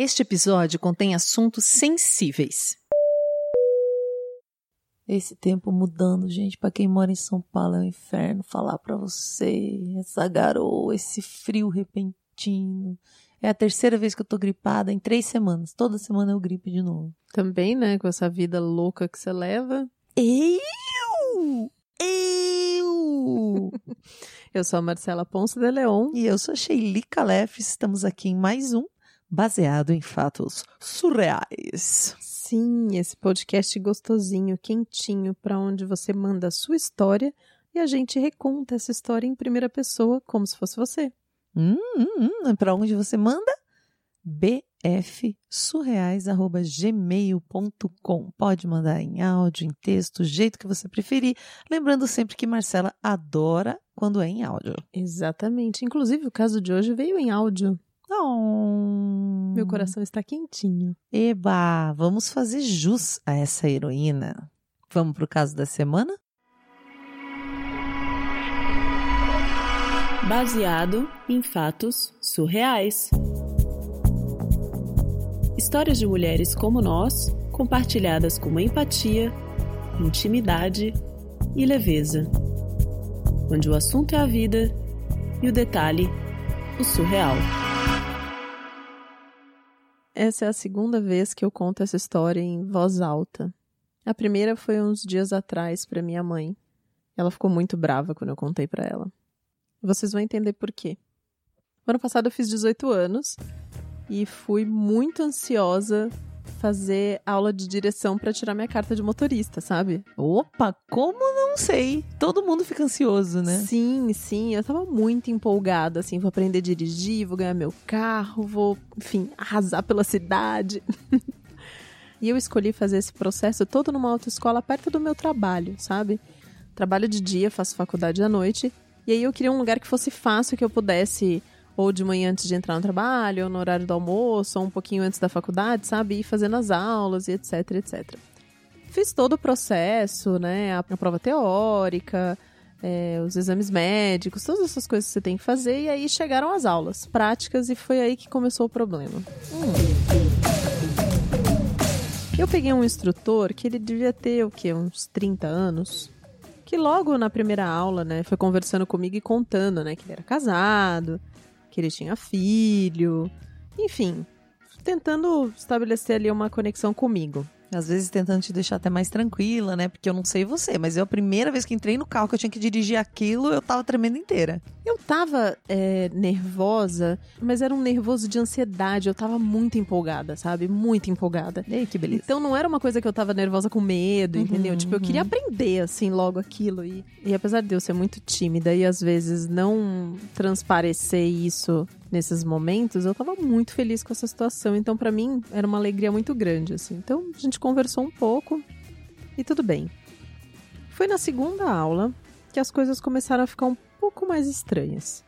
Este episódio contém assuntos sensíveis. Esse tempo mudando, gente, para quem mora em São Paulo é um inferno falar para você. Essa garoa, esse frio repentino. É a terceira vez que eu tô gripada em três semanas. Toda semana eu gripo de novo. Também, né? Com essa vida louca que você leva. Eu! Eu! eu sou a Marcela Ponce de Leon. E eu sou a Sheili Calef. Estamos aqui em mais um Baseado em Fatos Surreais. Sim, esse podcast gostosinho, quentinho, para onde você manda a sua história e a gente reconta essa história em primeira pessoa, como se fosse você. Hum, hum, hum. Para onde você manda? bfsurreais.gmail.com. Pode mandar em áudio, em texto, o jeito que você preferir. Lembrando sempre que Marcela adora quando é em áudio. Exatamente. Inclusive, o caso de hoje veio em áudio. Oh. Meu coração está quentinho. Eba, vamos fazer jus a essa heroína. Vamos pro caso da semana? Baseado em fatos surreais. Histórias de mulheres como nós, compartilhadas com empatia, intimidade e leveza. Onde o assunto é a vida e o detalhe, o surreal. Essa é a segunda vez que eu conto essa história em voz alta. A primeira foi uns dias atrás para minha mãe. Ela ficou muito brava quando eu contei para ela. Vocês vão entender por quê. No ano passado eu fiz 18 anos e fui muito ansiosa fazer aula de direção para tirar minha carta de motorista, sabe? Opa, como não sei? Todo mundo fica ansioso, né? Sim, sim. Eu tava muito empolgada, assim, vou aprender a dirigir, vou ganhar meu carro, vou, enfim, arrasar pela cidade. e eu escolhi fazer esse processo todo numa autoescola perto do meu trabalho, sabe? Trabalho de dia, faço faculdade à noite. E aí eu queria um lugar que fosse fácil, que eu pudesse ou de manhã antes de entrar no trabalho, ou no horário do almoço, ou um pouquinho antes da faculdade, sabe? Ir fazendo as aulas e etc, etc. Fiz todo o processo, né? A, a prova teórica, é, os exames médicos, todas essas coisas que você tem que fazer, e aí chegaram as aulas práticas e foi aí que começou o problema. Hum. Eu peguei um instrutor que ele devia ter, o quê? Uns 30 anos. Que logo na primeira aula, né, foi conversando comigo e contando, né, que ele era casado, que ele tinha filho, enfim, tentando estabelecer ali uma conexão comigo. Às vezes tentando te deixar até mais tranquila, né? Porque eu não sei você, mas eu a primeira vez que entrei no carro que eu tinha que dirigir aquilo, eu tava tremendo inteira. Eu tava é, nervosa, mas era um nervoso de ansiedade. Eu tava muito empolgada, sabe? Muito empolgada. Ei, que beleza. Então não era uma coisa que eu tava nervosa com medo, uhum, entendeu? Tipo, eu queria uhum. aprender, assim, logo aquilo. E, e apesar de eu ser muito tímida e às vezes não transparecer isso nesses momentos, eu tava muito feliz com essa situação. Então, para mim, era uma alegria muito grande, assim. Então, a gente conversou um pouco e tudo bem. Foi na segunda aula que as coisas começaram a ficar um pouco mais estranhas.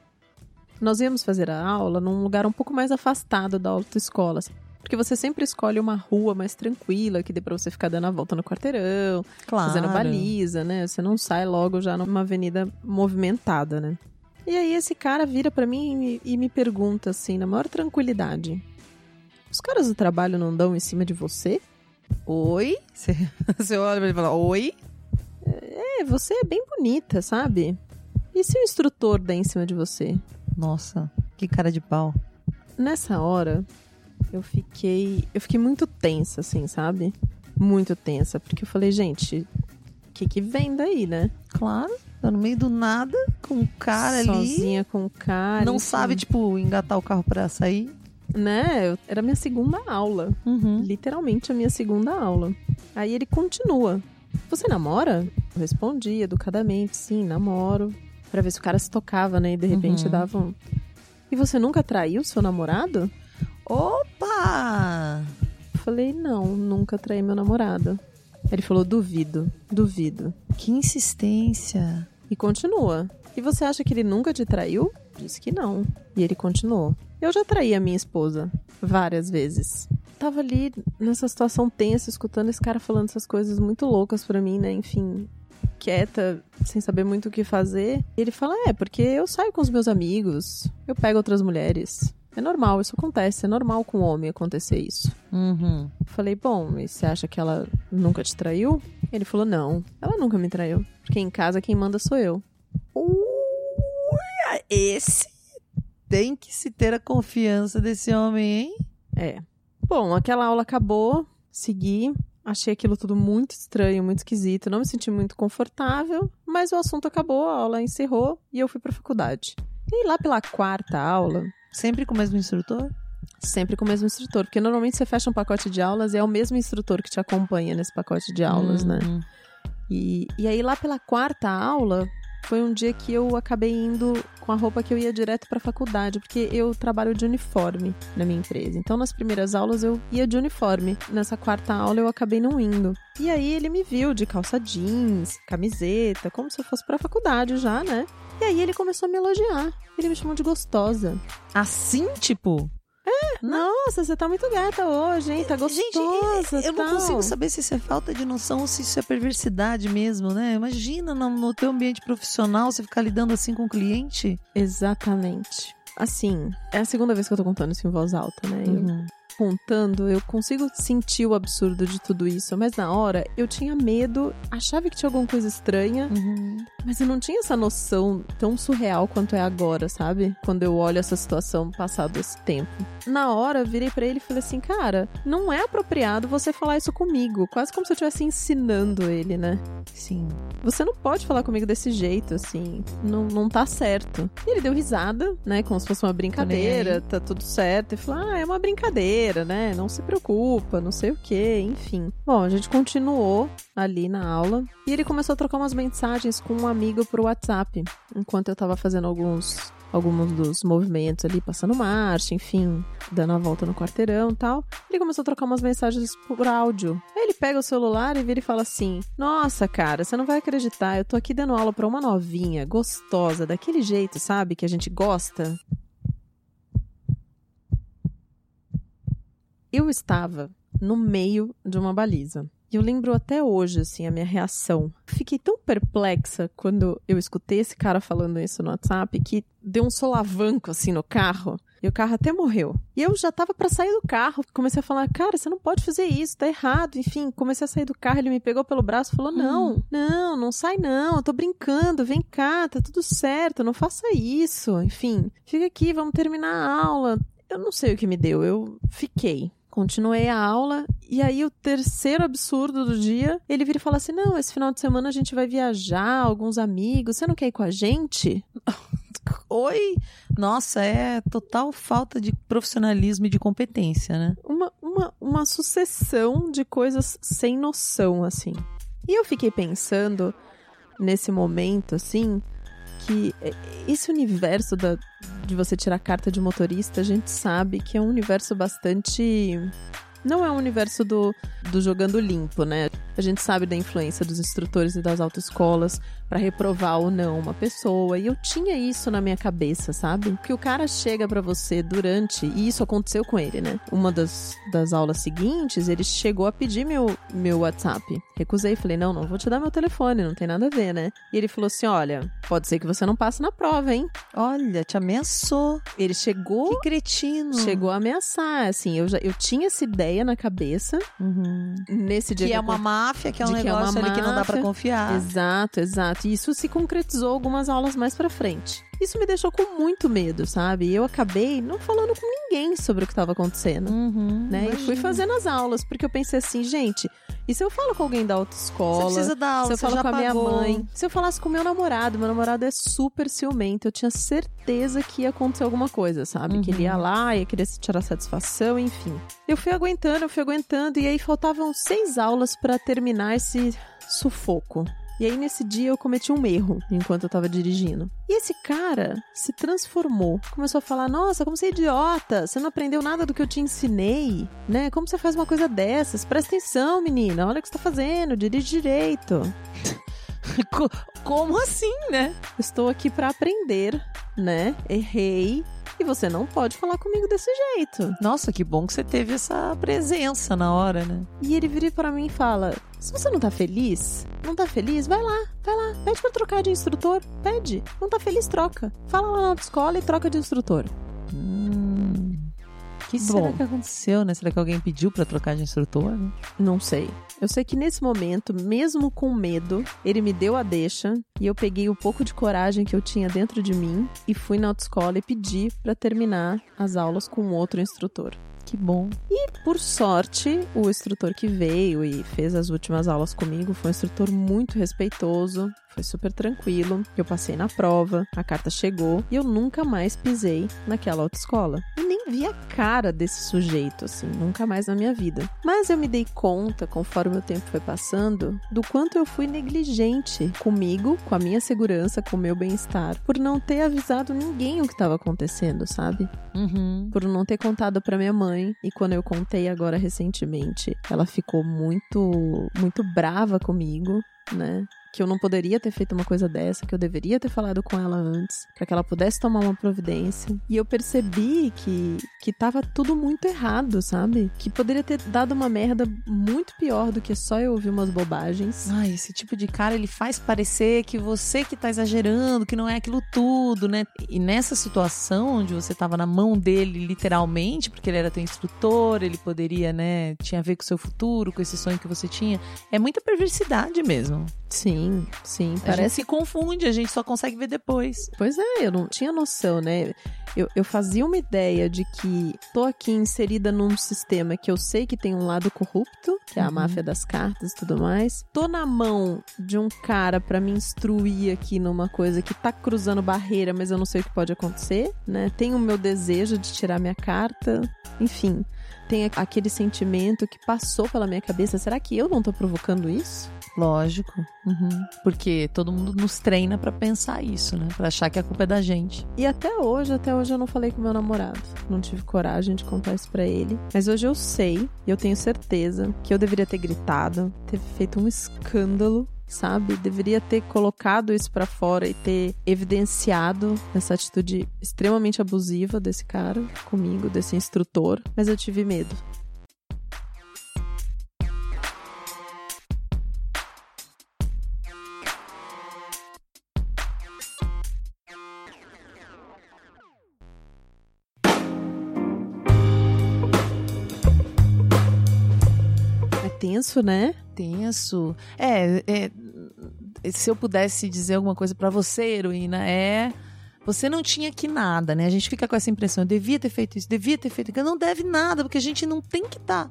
Nós íamos fazer a aula num lugar um pouco mais afastado da autoescola, assim, porque você sempre escolhe uma rua mais tranquila, que dê pra você ficar dando a volta no quarteirão, claro. fazendo baliza, né? Você não sai logo já numa avenida movimentada, né? E aí esse cara vira para mim e me, e me pergunta assim, na maior tranquilidade: Os caras do trabalho não dão em cima de você? Oi? Você olha pra ele e fala: Oi? É, você é bem bonita, sabe? E se o instrutor der em cima de você? Nossa, que cara de pau. Nessa hora, eu fiquei. Eu fiquei muito tensa, assim, sabe? Muito tensa. Porque eu falei, gente, o que, que vem daí, né? Claro. Tá no meio do nada, com um cara Sozinha ali. Sozinha com o cara. Não enfim. sabe, tipo, engatar o carro pra sair. Né? Era a minha segunda aula. Uhum. Literalmente a minha segunda aula. Aí ele continua. Você namora? Eu respondi educadamente, sim, namoro. Pra ver se o cara se tocava, né? E de repente uhum. dava um. E você nunca traiu seu namorado? Opa! Falei, não, nunca traí meu namorado. Ele falou, duvido, duvido. Que insistência. E continua. E você acha que ele nunca te traiu? Disse que não. E ele continuou. Eu já traí a minha esposa várias vezes. Tava ali nessa situação tensa, escutando esse cara falando essas coisas muito loucas para mim, né? Enfim, quieta, sem saber muito o que fazer. E ele fala: É, porque eu saio com os meus amigos, eu pego outras mulheres. É normal, isso acontece. É normal com o homem acontecer isso. Uhum. Falei, bom, e você acha que ela nunca te traiu? Ele falou, não, ela nunca me traiu. Porque em casa quem manda sou eu. Uia, esse tem que se ter a confiança desse homem, hein? É. Bom, aquela aula acabou, segui. Achei aquilo tudo muito estranho, muito esquisito. Não me senti muito confortável, mas o assunto acabou, a aula encerrou e eu fui pra faculdade. E lá pela quarta aula, Sempre com o mesmo instrutor? Sempre com o mesmo instrutor, porque normalmente você fecha um pacote de aulas e é o mesmo instrutor que te acompanha nesse pacote de aulas, né? Uhum. E, e aí lá pela quarta aula foi um dia que eu acabei indo com a roupa que eu ia direto pra faculdade, porque eu trabalho de uniforme na minha empresa. Então nas primeiras aulas eu ia de uniforme. Nessa quarta aula eu acabei não indo. E aí ele me viu de calça jeans, camiseta, como se eu fosse pra faculdade já, né? E aí ele começou a me elogiar. Ele me chamou de gostosa. Assim, tipo? Nossa, você tá muito gata hoje, hein? Tá gostosa. Gente, eu não tal. consigo saber se isso é falta de noção ou se isso é perversidade mesmo, né? Imagina no, no teu ambiente profissional você ficar lidando assim com o cliente. Exatamente. Assim, é a segunda vez que eu tô contando isso em voz alta, né? Eu Uhum. contando, eu consigo sentir o absurdo de tudo isso, mas na hora eu tinha medo, achava que tinha alguma coisa estranha, Uhum. Mas eu não tinha essa noção tão surreal quanto é agora, sabe? Quando eu olho essa situação passado esse tempo. Na hora, eu virei pra ele e falei assim: "Cara, não é apropriado você falar isso comigo", quase como se eu estivesse ensinando ele, né? Sim. Você não pode falar comigo desse jeito, assim. Não, não tá certo. E ele deu risada, né? Como se fosse uma brincadeira, tá tudo certo. E falou: ah, é uma brincadeira, né? Não se preocupa, não sei o quê, enfim. Bom, a gente continuou ali na aula. E ele começou a trocar umas mensagens com um amigo pro WhatsApp. Enquanto eu tava fazendo alguns. Alguns dos movimentos ali, passando marcha, enfim, dando a volta no quarteirão e tal. Ele começou a trocar umas mensagens por áudio. Aí ele pega o celular e vira e fala assim: Nossa, cara, você não vai acreditar, eu tô aqui dando aula pra uma novinha, gostosa, daquele jeito, sabe? Que a gente gosta. Eu estava no meio de uma baliza. E eu lembro até hoje, assim, a minha reação. Fiquei tão perplexa quando eu escutei esse cara falando isso no WhatsApp que deu um solavanco, assim, no carro. E o carro até morreu. E eu já tava pra sair do carro. Comecei a falar, cara, você não pode fazer isso, tá errado. Enfim, comecei a sair do carro, ele me pegou pelo braço e falou: Não, não, não sai não, eu tô brincando, vem cá, tá tudo certo, não faça isso. Enfim, fica aqui, vamos terminar a aula. Eu não sei o que me deu, eu fiquei. Continuei a aula e aí o terceiro absurdo do dia, ele vira e fala assim: "Não, esse final de semana a gente vai viajar, alguns amigos, você não quer ir com a gente?" Oi? Nossa, é total falta de profissionalismo e de competência, né? Uma, uma, uma sucessão de coisas sem noção, assim. E eu fiquei pensando nesse momento, assim, que esse universo da, de você tirar carta de motorista, a gente sabe que é um universo bastante. Não é um universo do, do jogando limpo, né? A gente sabe da influência dos instrutores e das autoescolas para reprovar ou não uma pessoa. E eu tinha isso na minha cabeça, sabe? Que o cara chega para você durante, e isso aconteceu com ele, né? Uma das, das aulas seguintes, ele chegou a pedir meu, meu WhatsApp. Recusei, falei, não, não vou te dar meu telefone, não tem nada a ver, né? E ele falou assim: olha, pode ser que você não passe na prova, hein? Olha, te ameaçou. Ele chegou. Que cretino. Chegou a ameaçar, assim, eu já eu tinha essa ideia na cabeça Uhum. nesse dia Que que é eu uma máfia, que é um de que é negócio uma ali que não dá pra máfia. confiar. Exato, exato. E isso se concretizou algumas aulas mais pra frente. Isso me deixou com muito medo, sabe? Eu acabei não falando com ninguém sobre o que estava acontecendo. Uhum, Né? E fui imagina. fazendo as aulas, porque eu pensei assim, gente, e se eu falo com alguém da Você autoescola? precisa dar aula, se eu você falo com a minha pagou. mãe, se eu falasse com o meu namorado, meu namorado é super ciumento, eu tinha certeza que ia acontecer alguma coisa, sabe? Que ele ia lá, ia querer se tirar satisfação, enfim. Eu fui aguentando, eu fui aguentando, e aí faltavam seis aulas pra terminar esse sufoco. E aí, nesse dia, eu cometi um erro enquanto eu tava dirigindo. E esse cara se transformou. Começou a falar: Nossa, como você é idiota! Você não aprendeu nada do que eu te ensinei, né? Como você faz uma coisa dessas? Presta atenção, menina. Olha o que você tá fazendo. Dirige direito. Co- Como assim, né? Estou aqui pra aprender, né? Errei. E você não pode falar comigo desse jeito. Nossa, que bom que você teve essa presença na hora, né? E ele vira pra mim e fala: Se você não tá feliz, não tá feliz, vai lá, vai lá, pede pra trocar de instrutor, pede. Não tá feliz, troca. Fala lá na escola e troca de instrutor. Hum, que Bom. será que aconteceu, né? Será que alguém pediu pra trocar de instrutor? né? Não sei. Eu sei que nesse momento, mesmo com medo, ele me deu a deixa e eu peguei o pouco de coragem que eu tinha dentro de mim e fui na autoescola e pedi pra terminar as aulas com outro instrutor. Que bom. Por sorte, o instrutor que veio e fez as últimas aulas comigo foi um instrutor muito respeitoso, foi super tranquilo. Eu passei na prova, a carta chegou e eu nunca mais pisei naquela autoescola. E nem vi a cara desse sujeito, assim, nunca mais na minha vida. Mas eu me dei conta, conforme o tempo foi passando, do quanto eu fui negligente comigo, com a minha segurança, com o meu bem-estar, por não ter avisado ninguém o que estava acontecendo, sabe? Uhum. por não ter contado pra minha mãe. E quando eu contei agora recentemente, ela ficou muito, muito brava comigo, né? Que eu não poderia ter feito uma coisa dessa, que eu deveria ter falado com ela antes, para que ela pudesse tomar uma providência. E eu percebi que que tava tudo muito errado, sabe? Que poderia ter dado uma merda muito pior do que só eu ouvir umas bobagens. Ai, esse tipo de cara, ele faz parecer que você que tá exagerando, que não é aquilo tudo, né? E nessa situação onde você tava na mão dele, literalmente, porque ele era teu instrutor, ele poderia, né, tinha a ver com o seu futuro, com esse sonho que você tinha, é muita perversidade mesmo. Sim, sim, A gente parece se confunde, a gente só consegue ver depois. Pois é, eu não tinha noção, né? Eu, eu fazia uma ideia de que tô aqui inserida num sistema que eu sei que tem um lado corrupto, que é a Uhum. máfia das cartas e tudo mais. Tô na mão de um cara pra me instruir aqui numa coisa que tá cruzando barreira, mas eu não sei o que pode acontecer, né? Tenho o meu desejo de tirar minha carta, enfim. Tem aquele sentimento que passou pela minha cabeça. Será que eu não tô provocando isso? Lógico. Uhum. Porque todo mundo nos treina pra pensar isso, né? Pra achar que a culpa é da gente. E até hoje, até hoje eu não falei com meu namorado. Não tive coragem de contar isso pra ele. Mas hoje eu sei, e eu tenho certeza, que eu deveria ter gritado, ter feito um escândalo, sabe? Deveria ter colocado isso pra fora e ter evidenciado essa atitude extremamente abusiva desse cara comigo, desse instrutor. Mas eu tive medo. Tenso, né? Tenso. É, é, se eu pudesse dizer alguma coisa pra você, heroína, é. Você não tinha que nada, né? A gente fica com essa impressão, eu devia ter feito isso, devia ter feito aquilo. Não deve nada, porque a gente não tem que estar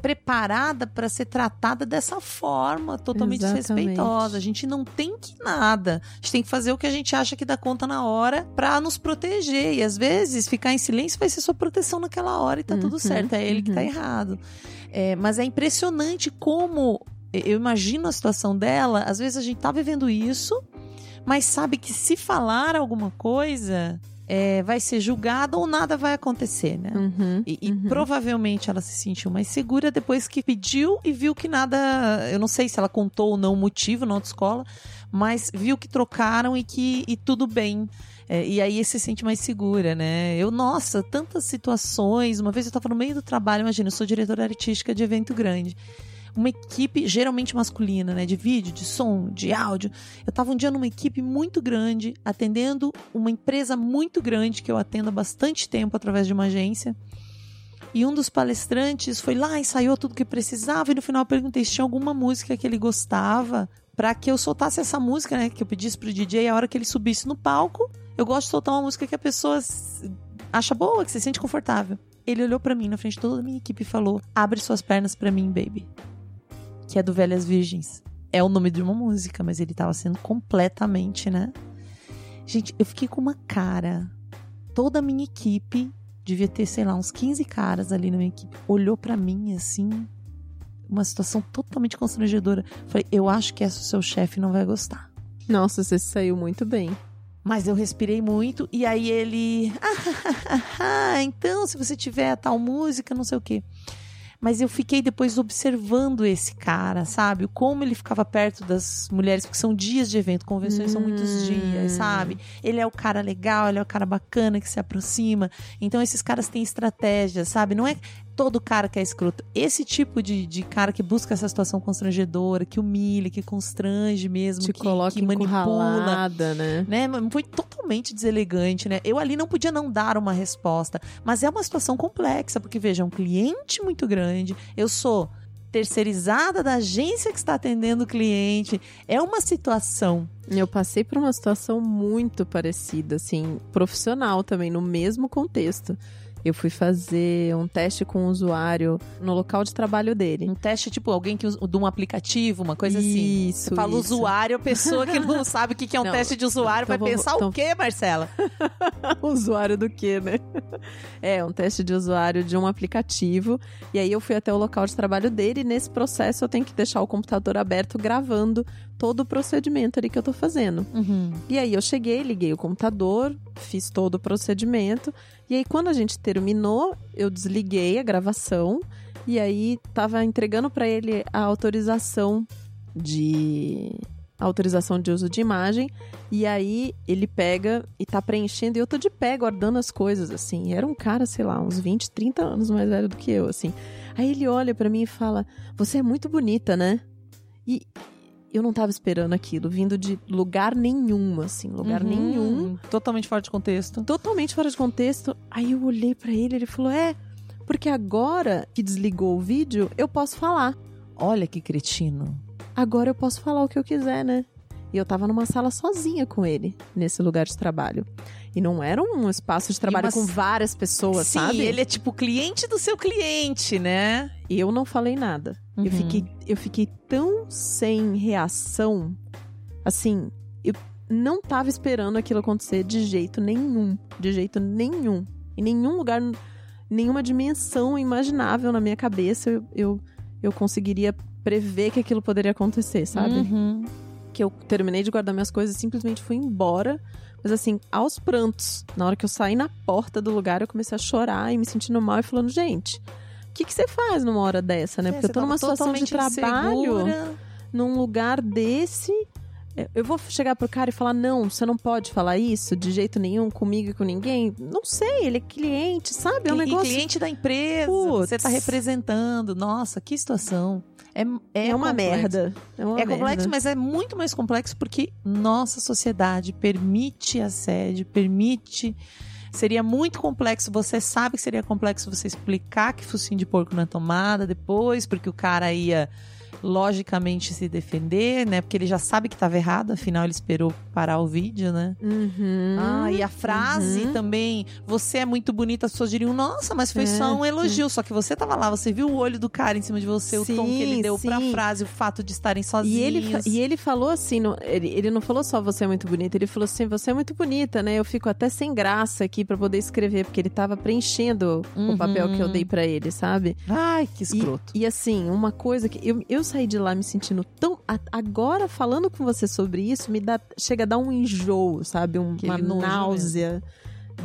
preparada pra ser tratada dessa forma, totalmente Exatamente. desrespeitosa. A gente não tem que nada. A gente tem que fazer o que a gente acha que dá conta na hora pra nos proteger. E às vezes ficar em silêncio vai ser sua proteção naquela hora e tá tudo Uhum, certo. É ele que tá uhum. errado. É, mas é impressionante como eu imagino a situação dela. Às vezes a gente tá vivendo isso, mas sabe que se falar alguma coisa, é, vai ser julgada ou nada vai acontecer, né? Uhum. E, e Uhum. provavelmente ela se sentiu mais segura depois que pediu e viu que nada. Eu não sei se ela contou ou não o motivo na autoescola, mas viu que trocaram e que e tudo bem. É, e aí se sente mais segura, né? Eu, nossa, tantas situações. Uma vez eu tava no meio do trabalho, imagina, eu sou diretora artística de evento grande. Uma equipe geralmente masculina, né? De vídeo, de som, de áudio. Eu tava um dia numa equipe muito grande, atendendo uma empresa muito grande que eu atendo há bastante tempo através de uma agência. E um dos palestrantes foi lá, ensaiou tudo que precisava, e no final eu perguntei se tinha alguma música que ele gostava para que eu soltasse essa música, né? Que eu pedisse pro DJ a hora que ele subisse no palco. Eu gosto de soltar uma música que a pessoa acha boa, que se sente confortável. Ele olhou pra mim na frente de toda a minha equipe e falou: Abre suas pernas pra mim, baby. Que é do Velhas Virgens. É o nome de uma música, mas ele tava sendo completamente, né? Gente, eu fiquei com uma cara. Toda a minha equipe, devia ter, sei lá, uns 15 caras ali na minha equipe, olhou pra mim assim, uma situação totalmente constrangedora. Falei, eu acho que essa o seu chefe não vai gostar. Nossa, você saiu muito bem. Mas eu respirei muito e aí ele. Ah, então, se você tiver a tal música, não sei o quê. Mas eu fiquei depois observando esse cara, sabe? Como ele ficava perto das mulheres, porque são dias de evento, convenções são muitos Hum. dias, sabe? Ele é o cara legal, ele é o cara bacana que se aproxima. Então esses caras têm estratégias, sabe? Não é todo cara que é escroto. Esse tipo de, de cara que busca essa situação constrangedora, que humilha, que constrange mesmo, Te que, coloca que manipula. né? Né? Foi totalmente deselegante, né? Eu ali não podia não dar uma resposta. Mas é uma situação complexa, porque veja, é um cliente muito grande. Eu sou terceirizada da agência que está atendendo o cliente. É uma situação. Eu passei por uma situação muito parecida, assim, profissional também, no mesmo contexto. Eu fui fazer um teste com o usuário no local de trabalho dele. Um teste, tipo, alguém que usa de um aplicativo, uma coisa assim. Isso, fala isso. usuário, a pessoa que não sabe o que é um Não, teste de usuário então vai pensar então- o quê, Marcela? usuário do quê, né? É, um teste de usuário de um aplicativo. E aí eu fui até o local de trabalho dele e nesse processo eu tenho que deixar o computador aberto gravando todo o procedimento ali que eu tô fazendo. E aí eu cheguei, liguei o computador, fiz todo o procedimento. E aí quando a gente terminou, eu desliguei a gravação e aí tava entregando para ele a autorização de a autorização de uso de imagem. E aí ele pega e tá preenchendo e eu tô de pé guardando as coisas assim. Era um cara, sei lá, uns 20, 30 anos mais velho do que eu, assim. Aí ele olha para mim e fala: "Você é muito bonita, né?" E eu não tava esperando aquilo, vindo de lugar nenhum, assim, lugar Uhum. nenhum, Totalmente fora de contexto. totalmente fora de contexto. Aí eu olhei pra ele, ele falou: "É, porque agora que desligou o vídeo, eu posso falar. Olha que cretino. Agora eu posso falar o que eu quiser, né?" E eu tava numa sala sozinha com ele, nesse lugar de trabalho. E não era um espaço de trabalho uma- com várias pessoas, Sim, sabe? ele é tipo cliente do seu cliente, né? Eu não falei nada. Eu, Uhum. fiquei, eu fiquei tão sem reação. Assim, eu não tava esperando aquilo acontecer de jeito nenhum. De jeito nenhum. Em nenhum lugar, nenhuma dimensão imaginável na minha cabeça eu, eu, eu conseguiria prever que aquilo poderia acontecer, sabe? Uhum. que eu terminei de guardar minhas coisas e simplesmente fui embora. Mas assim, aos prantos. Na hora que eu saí na porta do lugar, eu comecei a chorar e me sentindo mal e falando, gente, o que, que você faz numa hora dessa, né? Porque eu tô numa situação de trabalho, num lugar desse. É, Eu vou chegar pro cara e falar, não, você não pode falar isso de jeito nenhum comigo e com ninguém. Não sei, ele é cliente, sabe? É um E- negócio. E cliente da empresa, Putz. você tá representando. Nossa, que situação. É, é, É, uma complexo. merda. É, uma É complexo, merda. mas é muito mais complexo porque nossa sociedade permite assédio, permite. Seria muito complexo, você sabe que seria complexo você explicar que focinho de porco na tomada depois, porque o cara ia logicamente se defender, né? Porque ele já sabe que estava errado, afinal ele esperou parar o vídeo, né? Uhum. Ah, e a frase Uhum. também, você é muito bonita, as pessoas diriam, nossa, mas foi É, só um elogio. Só que você tava lá, você viu o olho do cara em cima de você, o tom que ele Sim, deu pra sim. frase, o fato de estarem E sozinhos. ele, fa- e ele falou assim, não- ele, ele não falou só você é muito bonita, ele falou assim, você é muito bonita, né? Eu fico até sem graça aqui pra poder escrever, porque ele tava preenchendo Uhum. o papel que eu dei pra ele, sabe? Ai, que E, escroto. e assim, uma coisa que eu, eu saí de lá me sentindo tão. agora, falando com você sobre isso, me dá. Chega a dar um enjoo, sabe? Um- uma náusea.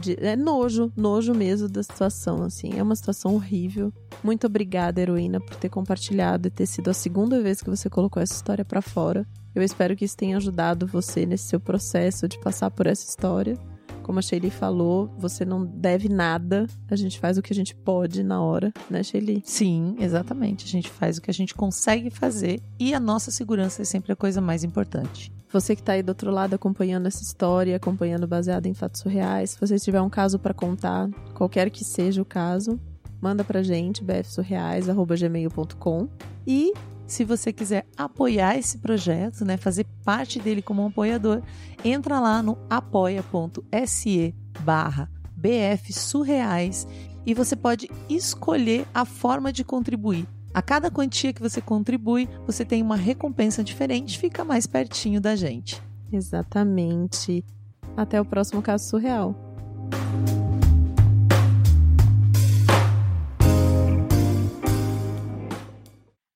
de- é nojo, nojo mesmo da situação, assim. É uma situação horrível. Muito obrigada, heroína, por ter compartilhado e ter sido a segunda vez que você colocou essa história pra fora. Eu espero que isso tenha ajudado você nesse seu processo de passar por essa história. Como a Shelly falou, você não deve nada. A gente faz o que a gente pode na hora, né, Shelly? Sim, exatamente. A gente faz o que a gente consegue fazer e a nossa segurança é sempre a coisa mais importante. Você que tá aí do outro lado acompanhando essa história, acompanhando baseado em fatos surreais, se você tiver um caso pra contar, qualquer que seja o caso, manda pra gente, bfsurreais.gmail.com e Se você quiser apoiar esse projeto, né, fazer parte dele como um apoiador, entra lá no apoia.se barra bfsurreais e você pode escolher a forma de contribuir. A cada quantia que você contribui, você tem uma recompensa diferente, fica mais pertinho da gente. exatamente. Até o próximo caso surreal.